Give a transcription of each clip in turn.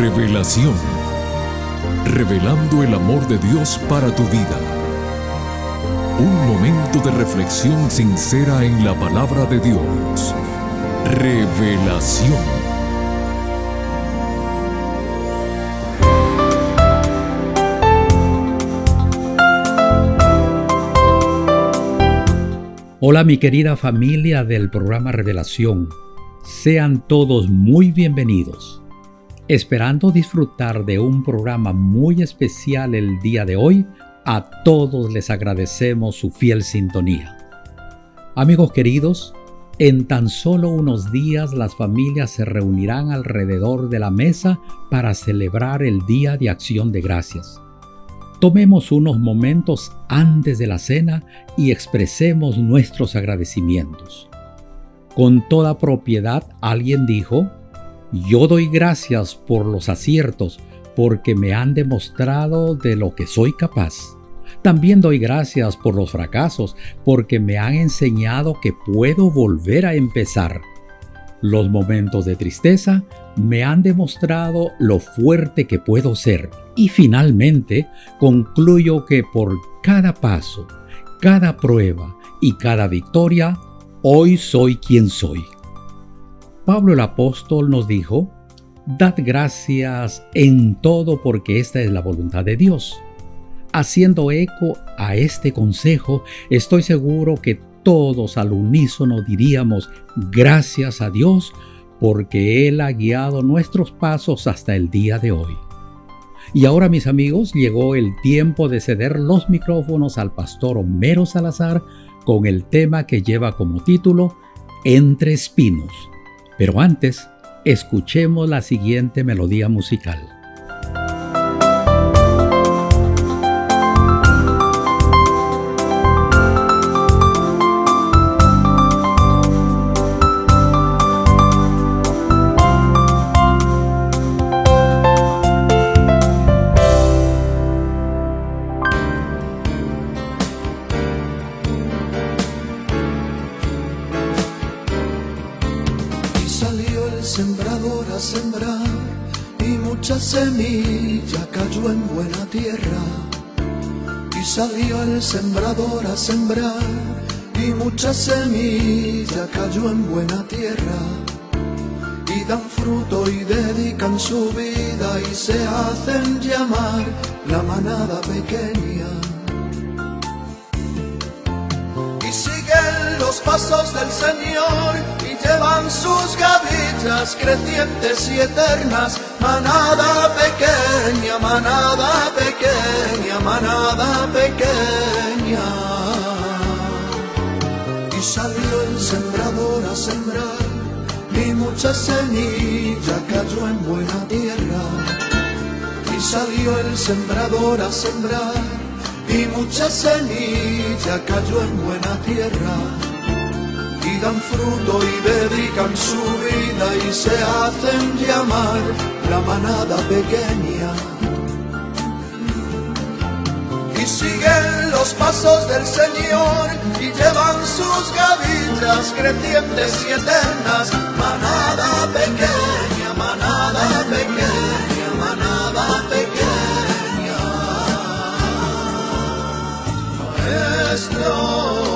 Revelación. Revelando el amor de Dios para tu vida. Un momento de reflexión sincera en la palabra de Dios. Revelación. Hola mi querida familia del programa Revelación. Sean todos muy bienvenidos. Esperando disfrutar de un programa muy especial el día de hoy, a todos les agradecemos su fiel sintonía. Amigos queridos, en tan solo unos días las familias se reunirán alrededor de la mesa para celebrar el Día de Acción de Gracias. Tomemos unos momentos antes de la cena y expresemos nuestros agradecimientos. Con toda propiedad alguien dijo, yo doy gracias por los aciertos porque me han demostrado de lo que soy capaz. También doy gracias por los fracasos porque me han enseñado que puedo volver a empezar. Los momentos de tristeza me han demostrado lo fuerte que puedo ser y finalmente concluyo que por cada paso, cada prueba y cada victoria, hoy soy quien soy. Pablo el apóstol nos dijo, Dad gracias en todo porque esta es la voluntad de Dios. Haciendo eco a este consejo, estoy seguro que todos al unísono diríamos gracias a Dios porque Él ha guiado nuestros pasos hasta el día de hoy. Y ahora mis amigos, llegó el tiempo de ceder los micrófonos al pastor Homero Salazar con el tema que lleva como título Entre Espinos. Pero antes, escuchemos la siguiente melodía musical. Semilla cayó en buena tierra y salió el sembrador a sembrar y mucha semilla cayó en buena tierra y dan fruto y dedican su vida y se hacen llamar la manada pequeña. Y siguen los pasos del Señor y llevan sus gavillas crecientes y eternas manada pequeña, manada pequeña, manada pequeña. Y salió el sembrador a sembrar, y mucha semilla cayó en buena tierra. Y salió el sembrador a sembrar, y mucha semilla cayó en buena tierra dan fruto y dedican su vida y se hacen llamar la manada pequeña. Y siguen los pasos del Señor y llevan sus gavillas crecientes y eternas, manada pequeña, manada pequeña, manada pequeña. Maestro.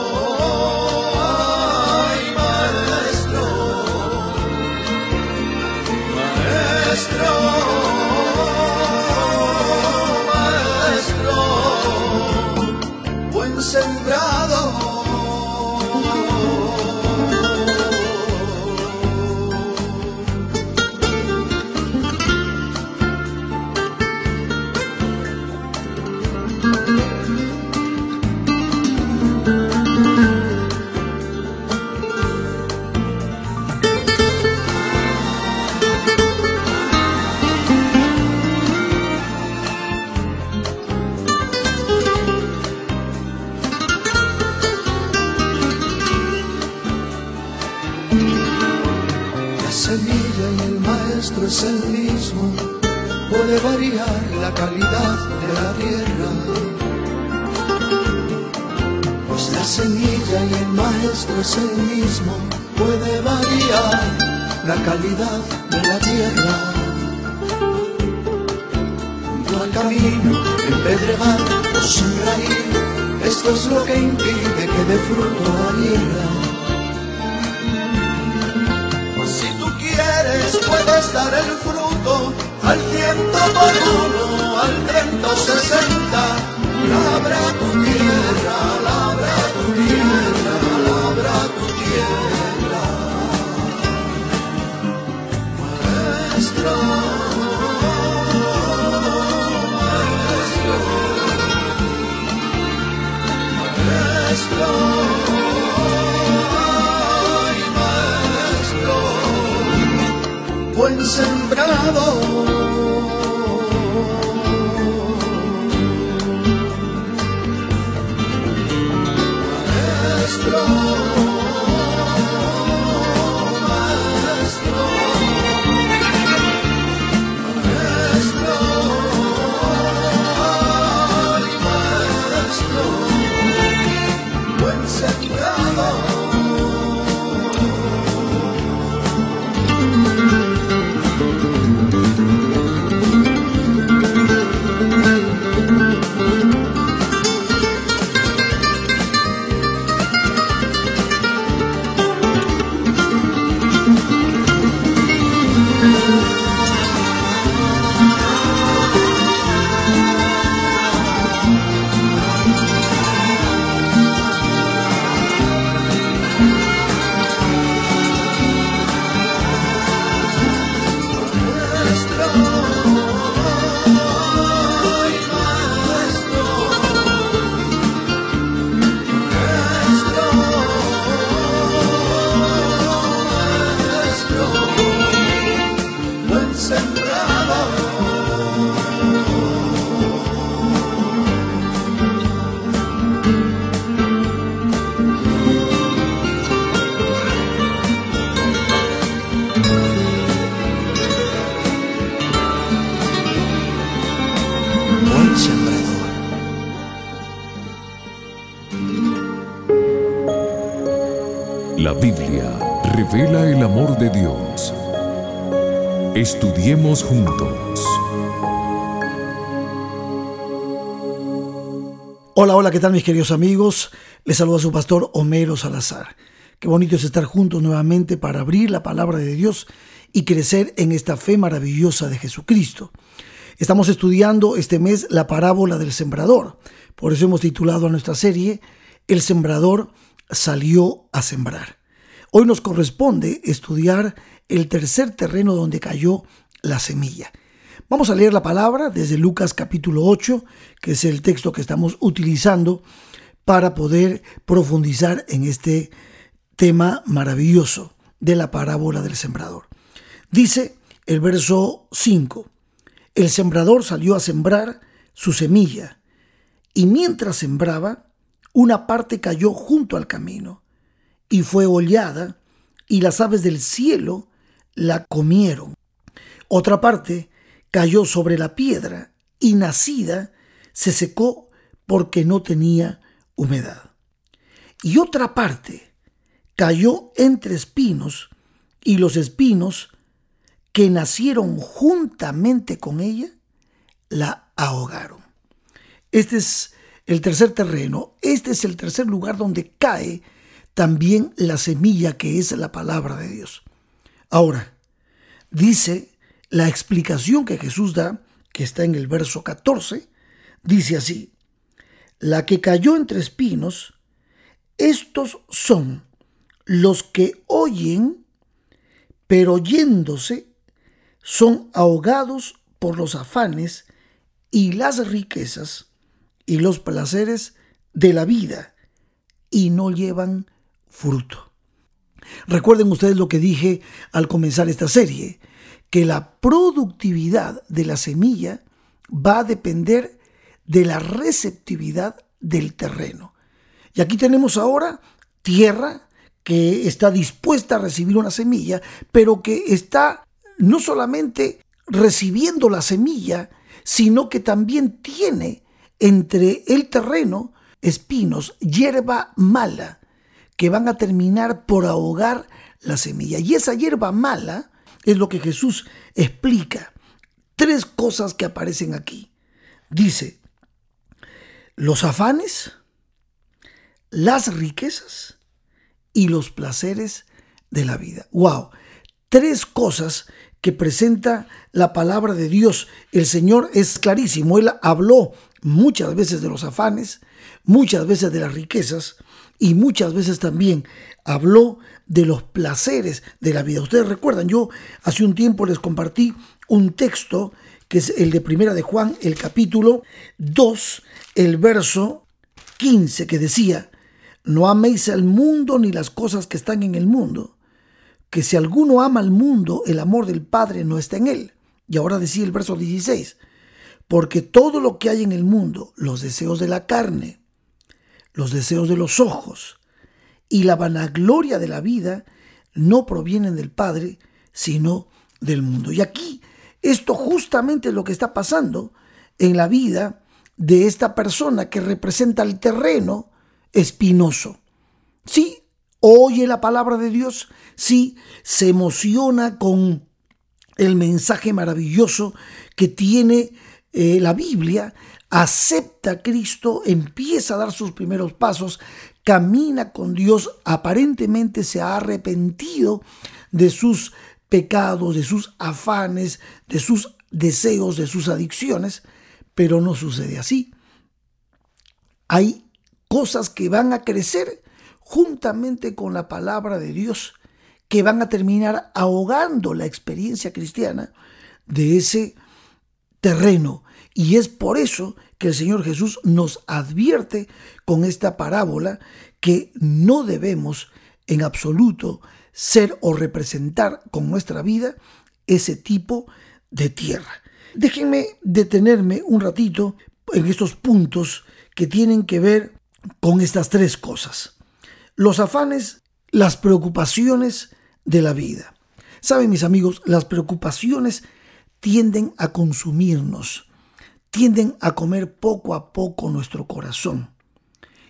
La calidad de la tierra. al camino, en pedregal o sembradío, esto es lo que impide que dé fruto la tierra. Pues si tú quieres, puedes dar el fruto al ciento por uno, al treinta o sesenta, labra tu tierra, sembrado. Amor de Dios. Estudiemos juntos. Hola, hola, ¿qué tal mis queridos amigos? Les saluda su pastor Homero Salazar. Qué bonito es estar juntos nuevamente para abrir la palabra de Dios y crecer en esta fe maravillosa de Jesucristo. Estamos estudiando este mes la parábola del sembrador. Por eso hemos titulado a nuestra serie El sembrador salió a sembrar. Hoy nos corresponde estudiar el tercer terreno donde cayó la semilla. Vamos a leer la palabra desde Lucas capítulo 8, que es el texto que estamos utilizando para poder profundizar en este tema maravilloso de la parábola del sembrador. Dice el verso 5, el sembrador salió a sembrar su semilla y mientras sembraba, una parte cayó junto al camino y fue hollada, y las aves del cielo la comieron. Otra parte cayó sobre la piedra, y nacida se secó porque no tenía humedad. Y otra parte cayó entre espinos, y los espinos que nacieron juntamente con ella la ahogaron. Este es el tercer terreno, este es el tercer lugar donde cae también la semilla que es la palabra de Dios. Ahora, dice la explicación que Jesús da, que está en el verso 14, dice así, la que cayó entre espinos, estos son los que oyen, pero oyéndose, son ahogados por los afanes y las riquezas y los placeres de la vida y no llevan fruto. Recuerden ustedes lo que dije al comenzar esta serie, que la productividad de la semilla va a depender de la receptividad del terreno. Y aquí tenemos ahora tierra que está dispuesta a recibir una semilla, pero que está no solamente recibiendo la semilla, sino que también tiene entre el terreno espinos, hierba mala, que van a terminar por ahogar la semilla. Y esa hierba mala es lo que Jesús explica. Tres cosas que aparecen aquí. Dice, los afanes, las riquezas y los placeres de la vida. ¡Wow! Tres cosas que presenta la palabra de Dios. El Señor es clarísimo. Él habló muchas veces de los afanes, muchas veces de las riquezas y muchas veces también habló de los placeres de la vida. Ustedes recuerdan, yo hace un tiempo les compartí un texto que es el de Primera de Juan, el capítulo 2, el verso 15, que decía, no améis al mundo ni las cosas que están en el mundo, que si alguno ama al mundo, el amor del Padre no está en él. Y ahora decía el verso 16, porque todo lo que hay en el mundo, los deseos de la carne, los deseos de los ojos y la vanagloria de la vida, no provienen del Padre, sino del mundo. Y aquí esto justamente es lo que está pasando en la vida de esta persona que representa el terreno espinoso. Sí, oye la palabra de Dios, sí, se emociona con el mensaje maravilloso que tiene eh, la Biblia, acepta a Cristo, empieza a dar sus primeros pasos, camina con Dios, aparentemente se ha arrepentido de sus pecados, de sus afanes, de sus deseos, de sus adicciones, pero no sucede así. Hay cosas que van a crecer juntamente con la palabra de Dios, que van a terminar ahogando la experiencia cristiana de ese terreno. Y es por eso que el Señor Jesús nos advierte con esta parábola que no debemos en absoluto ser o representar con nuestra vida ese tipo de tierra. Déjenme detenerme un ratito en estos puntos que tienen que ver con estas tres cosas. Los afanes, las preocupaciones de la vida. Saben mis amigos, las preocupaciones tienden a consumirnos, tienden a comer poco a poco nuestro corazón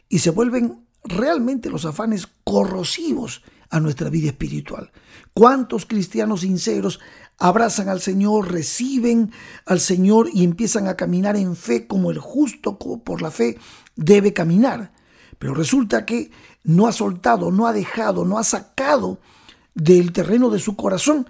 y se vuelven realmente los afanes corrosivos a nuestra vida espiritual. ¿Cuántos cristianos sinceros abrazan al Señor, reciben al Señor y empiezan a caminar en fe como el justo por la fe debe caminar? Pero resulta que no ha soltado, no ha dejado, no ha sacado del terreno de su corazón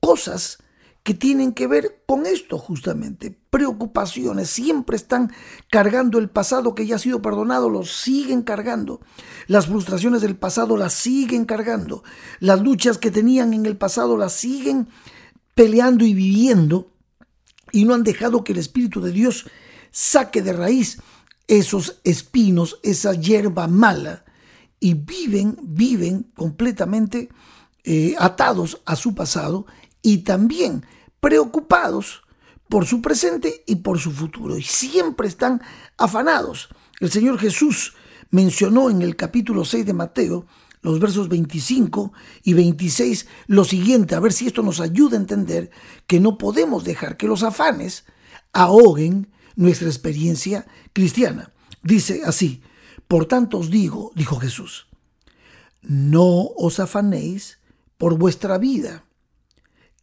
cosas que tienen que ver con esto justamente. Preocupaciones, siempre están cargando el pasado que ya ha sido perdonado, lo siguen cargando. Las frustraciones del pasado las siguen cargando. Las luchas que tenían en el pasado las siguen peleando y viviendo y no han dejado que el Espíritu de Dios saque de raíz esos espinos, esa hierba mala y viven, viven completamente eh, atados a su pasado y también preocupados por su presente y por su futuro. Y siempre están afanados. El Señor Jesús mencionó en el capítulo 6 de Mateo, los versos 25 y 26, lo siguiente, a ver si esto nos ayuda a entender que no podemos dejar que los afanes ahoguen nuestra experiencia cristiana. Dice así, por tanto os digo, dijo Jesús, no os afanéis por vuestra vida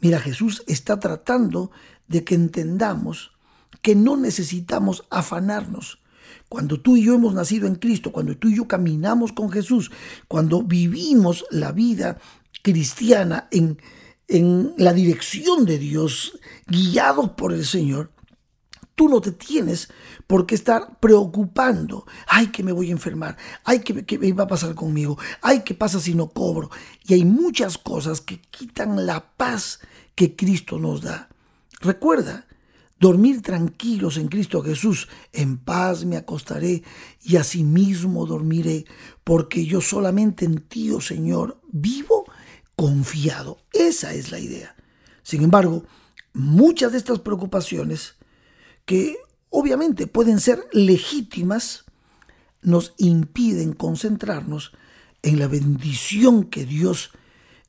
Mira, Jesús está tratando de que entendamos que no necesitamos afanarnos. Cuando tú y yo hemos nacido en Cristo, cuando tú y yo caminamos con Jesús, cuando vivimos la vida cristiana en, en la dirección de Dios, guiados por el Señor, tú no te tienes por qué estar preocupando. Ay, que me voy a enfermar. Ay, que, me va a pasar conmigo. Ay, ¿qué pasa si no cobro? Y hay muchas cosas que quitan la paz que Cristo nos da. Recuerda, dormir tranquilos en Cristo Jesús, en paz me acostaré y asimismo dormiré, porque yo solamente en ti, oh Señor, vivo confiado. Esa es la idea. Sin embargo, muchas de estas preocupaciones que obviamente pueden ser legítimas, nos impiden concentrarnos en la bendición que Dios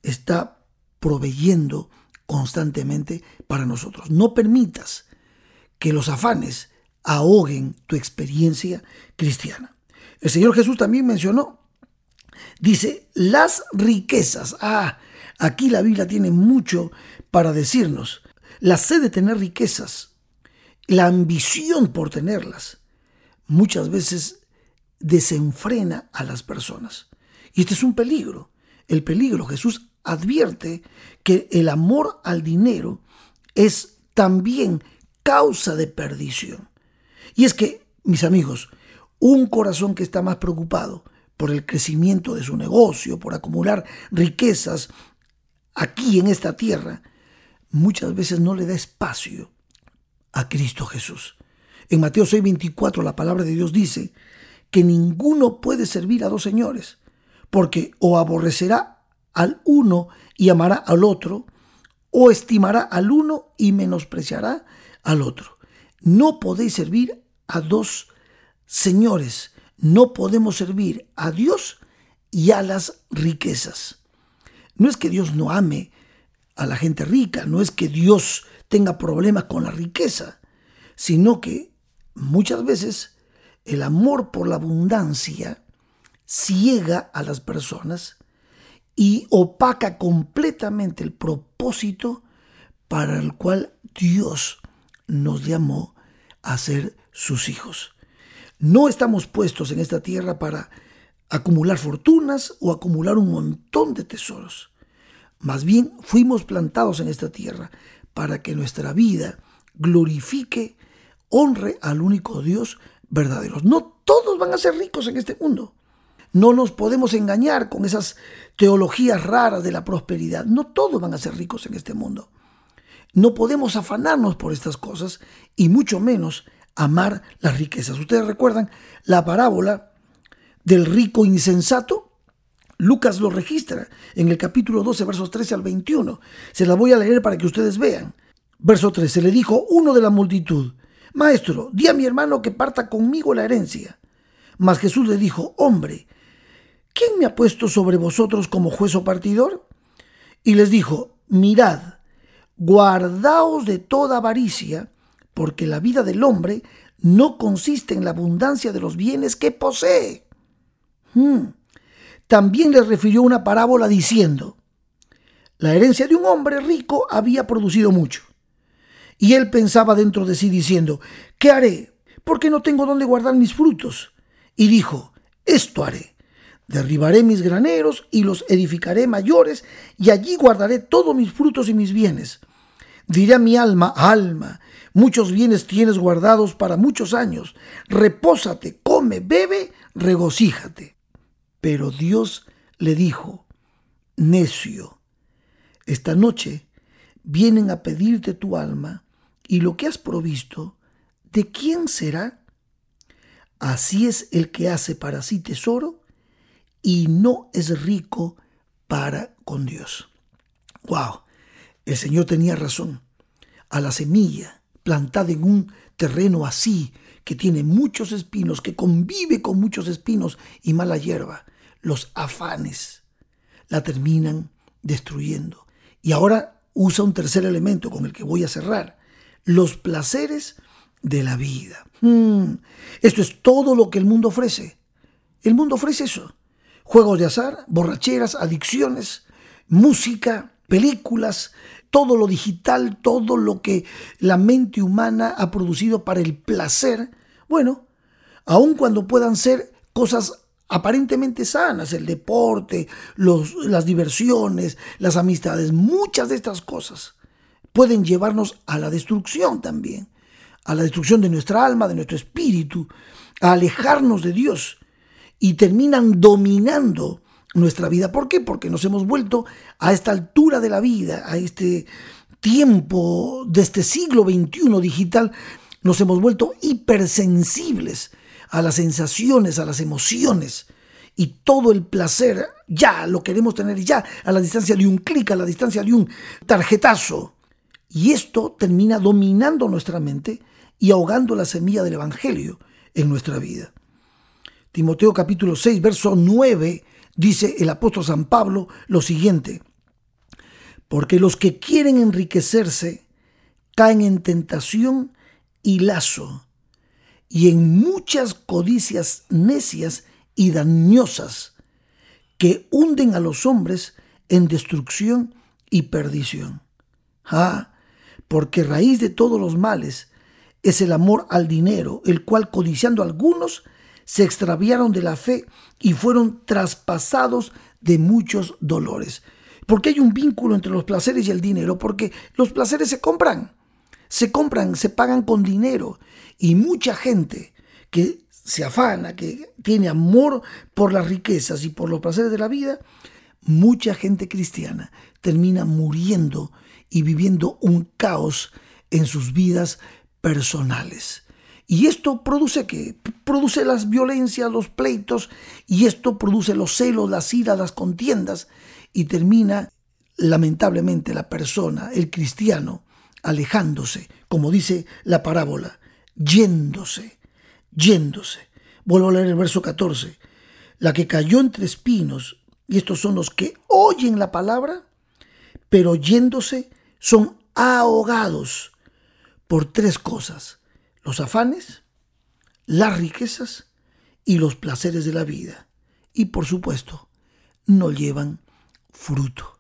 está proveyendo constantemente para nosotros. No permitas que los afanes ahoguen tu experiencia cristiana. El Señor Jesús también mencionó, dice, las riquezas. Ah, aquí la Biblia tiene mucho para decirnos. La sed de tener riquezas, la ambición por tenerlas, muchas veces desenfrena a las personas. Y este es un peligro. El peligro, Jesús advierte que el amor al dinero es también causa de perdición. Y es que, mis amigos, un corazón que está más preocupado por el crecimiento de su negocio, por acumular riquezas aquí en esta tierra, muchas veces no le da espacio a Cristo Jesús. En Mateo 6:24 la palabra de Dios dice que ninguno puede servir a dos señores, porque o aborrecerá al uno y amará al otro, o estimará al uno y menospreciará al otro. No podéis servir a dos señores, no podemos servir a Dios y a las riquezas. No es que Dios no ame a la gente rica, no es que Dios tenga problemas con la riqueza, sino que muchas veces el amor por la abundancia ciega a las personas y opaca completamente el propósito para el cual Dios nos llamó a ser sus hijos. No estamos puestos en esta tierra para acumular fortunas o acumular un montón de tesoros. Más bien fuimos plantados en esta tierra para que nuestra vida glorifique, honre al único Dios verdadero. No todos van a ser ricos en este mundo. No nos podemos engañar con esas teologías raras de la prosperidad. No todos van a ser ricos en este mundo. No podemos afanarnos por estas cosas y mucho menos amar las riquezas. Ustedes recuerdan la parábola del rico insensato. Lucas lo registra en el capítulo 12, versos 13 al 21. Se la voy a leer para que ustedes vean. Verso 13. Le dijo uno de la multitud, Maestro, di a mi hermano que parta conmigo la herencia. Mas Jesús le dijo, Hombre, ¿quién me ha puesto sobre vosotros como juez o partidor? Y les dijo, mirad, guardaos de toda avaricia, porque la vida del hombre no consiste en la abundancia de los bienes que posee. Hmm. También les refirió una parábola diciendo, la herencia de un hombre rico había producido mucho. Y él pensaba dentro de sí diciendo, ¿qué haré? Porque no tengo dónde guardar mis frutos. Y dijo, esto haré Derribaré mis graneros y los edificaré mayores, y allí guardaré todos mis frutos y mis bienes. Diré a mi alma, alma, muchos bienes tienes guardados para muchos años. Repósate, come, bebe, regocíjate. Pero Dios le dijo, necio, esta noche vienen a pedirte tu alma, y lo que has provisto, ¿de quién será? Así es el que hace para sí tesoro y no es rico para con Dios. Wow, el Señor tenía razón. A la semilla plantada en un terreno así, que tiene muchos espinos, que convive con muchos espinos y mala hierba, los afanes la terminan destruyendo. Y ahora usa un tercer elemento con el que voy a cerrar, los placeres de la vida. Hmm, esto es todo lo que el mundo ofrece. El mundo ofrece eso juegos de azar, borracheras, adicciones, música, películas, todo lo digital, todo lo que la mente humana ha producido para el placer, bueno, aun cuando puedan ser cosas aparentemente sanas, el deporte, los, las diversiones, las amistades, muchas de estas cosas pueden llevarnos a la destrucción también, a la destrucción de nuestra alma, de nuestro espíritu, a alejarnos de Dios y terminan dominando nuestra vida. ¿Por qué? Porque nos hemos vuelto a esta altura de la vida, a este tiempo de este siglo XXI digital, nos hemos vuelto hipersensibles a las sensaciones, a las emociones y todo el placer ya lo queremos tener ya a la distancia de un clic, a la distancia de un tarjetazo. Y esto termina dominando nuestra mente y ahogando la semilla del Evangelio en nuestra vida. Timoteo capítulo 6, verso 9, dice el apóstol San Pablo lo siguiente, porque los que quieren enriquecerse caen en tentación y lazo, y en muchas codicias necias y dañosas que hunden a los hombres en destrucción y perdición. Ah, porque raíz de todos los males es el amor al dinero, el cual codiciando algunos se extraviaron de la fe y fueron traspasados de muchos dolores. ¿Por qué hay un vínculo entre los placeres y el dinero? Porque los placeres se compran, se compran, se pagan con dinero. Y mucha gente que se afana, que tiene amor por las riquezas y por los placeres de la vida, mucha gente cristiana termina muriendo y viviendo un caos en sus vidas personales. Y esto produce que produce las violencias, los pleitos, y esto produce los celos, las iras, las contiendas, y termina lamentablemente la persona, el cristiano, alejándose, como dice la parábola, yéndose, yéndose. Vuelvo a leer el verso 14. La que cayó entre espinos, y estos son los que oyen la palabra, pero yéndose son ahogados por tres cosas, los afanes, las riquezas y los placeres de la vida. Y por supuesto, no llevan fruto.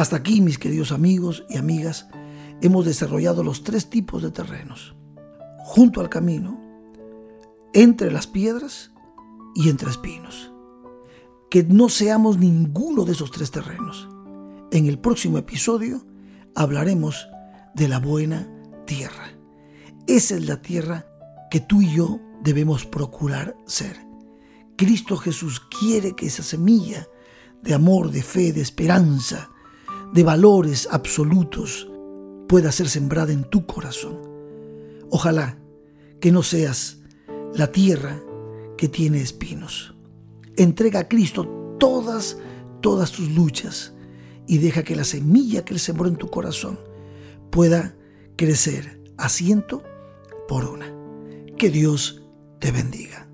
Hasta aquí, mis queridos amigos y amigas, hemos desarrollado los tres tipos de terrenos. Junto al camino, entre las piedras y entre espinos. Que no seamos ninguno de esos tres terrenos. En el próximo episodio hablaremos de la buena tierra. Esa es la tierra que tú y yo debemos procurar ser. Cristo Jesús quiere que esa semilla de amor, de fe, de esperanza, de valores absolutos pueda ser sembrada en tu corazón. Ojalá que no seas la tierra que tiene espinos. Entrega a Cristo todas, todas tus luchas y deja que la semilla que Él sembró en tu corazón pueda crecer a ciento por una. Que Dios te bendiga.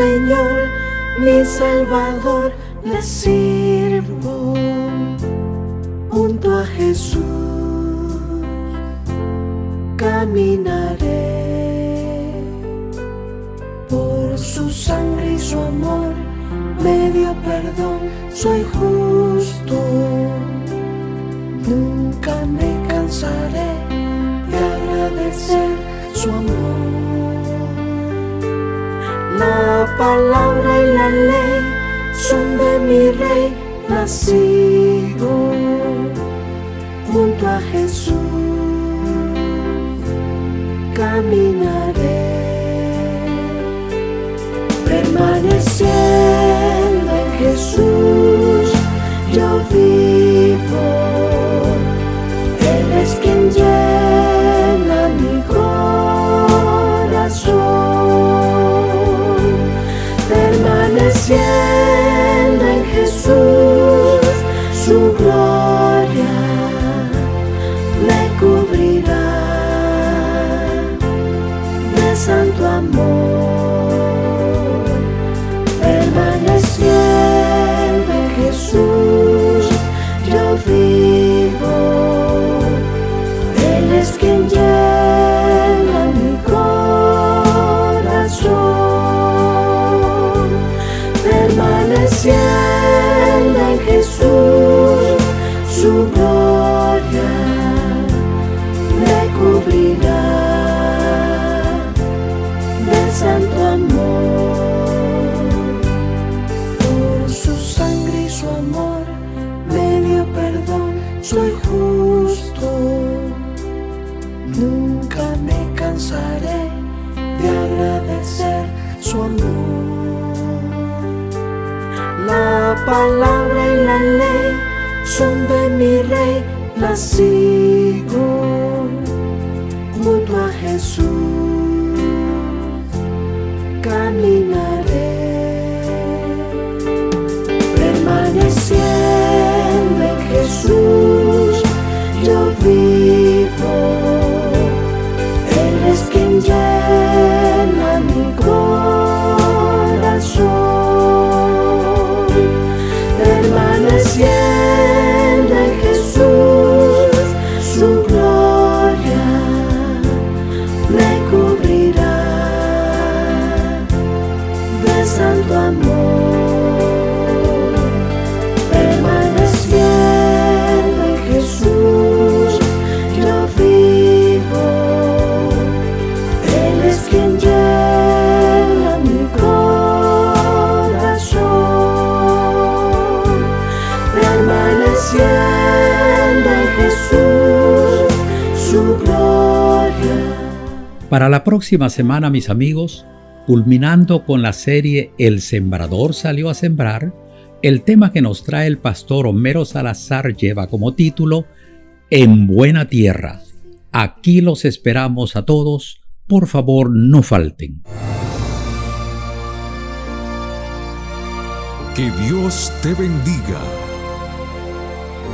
Señor, mi Salvador, le sirvo palabra y la ley son de mi rey nacido junto a Jesús. Caminaré Él la Para la próxima semana, mis amigos, culminando con la serie El Sembrador salió a sembrar, el tema que nos trae el pastor Homero Salazar lleva como título En buena tierra. Aquí los esperamos a todos. Por favor, no falten. Que Dios te bendiga.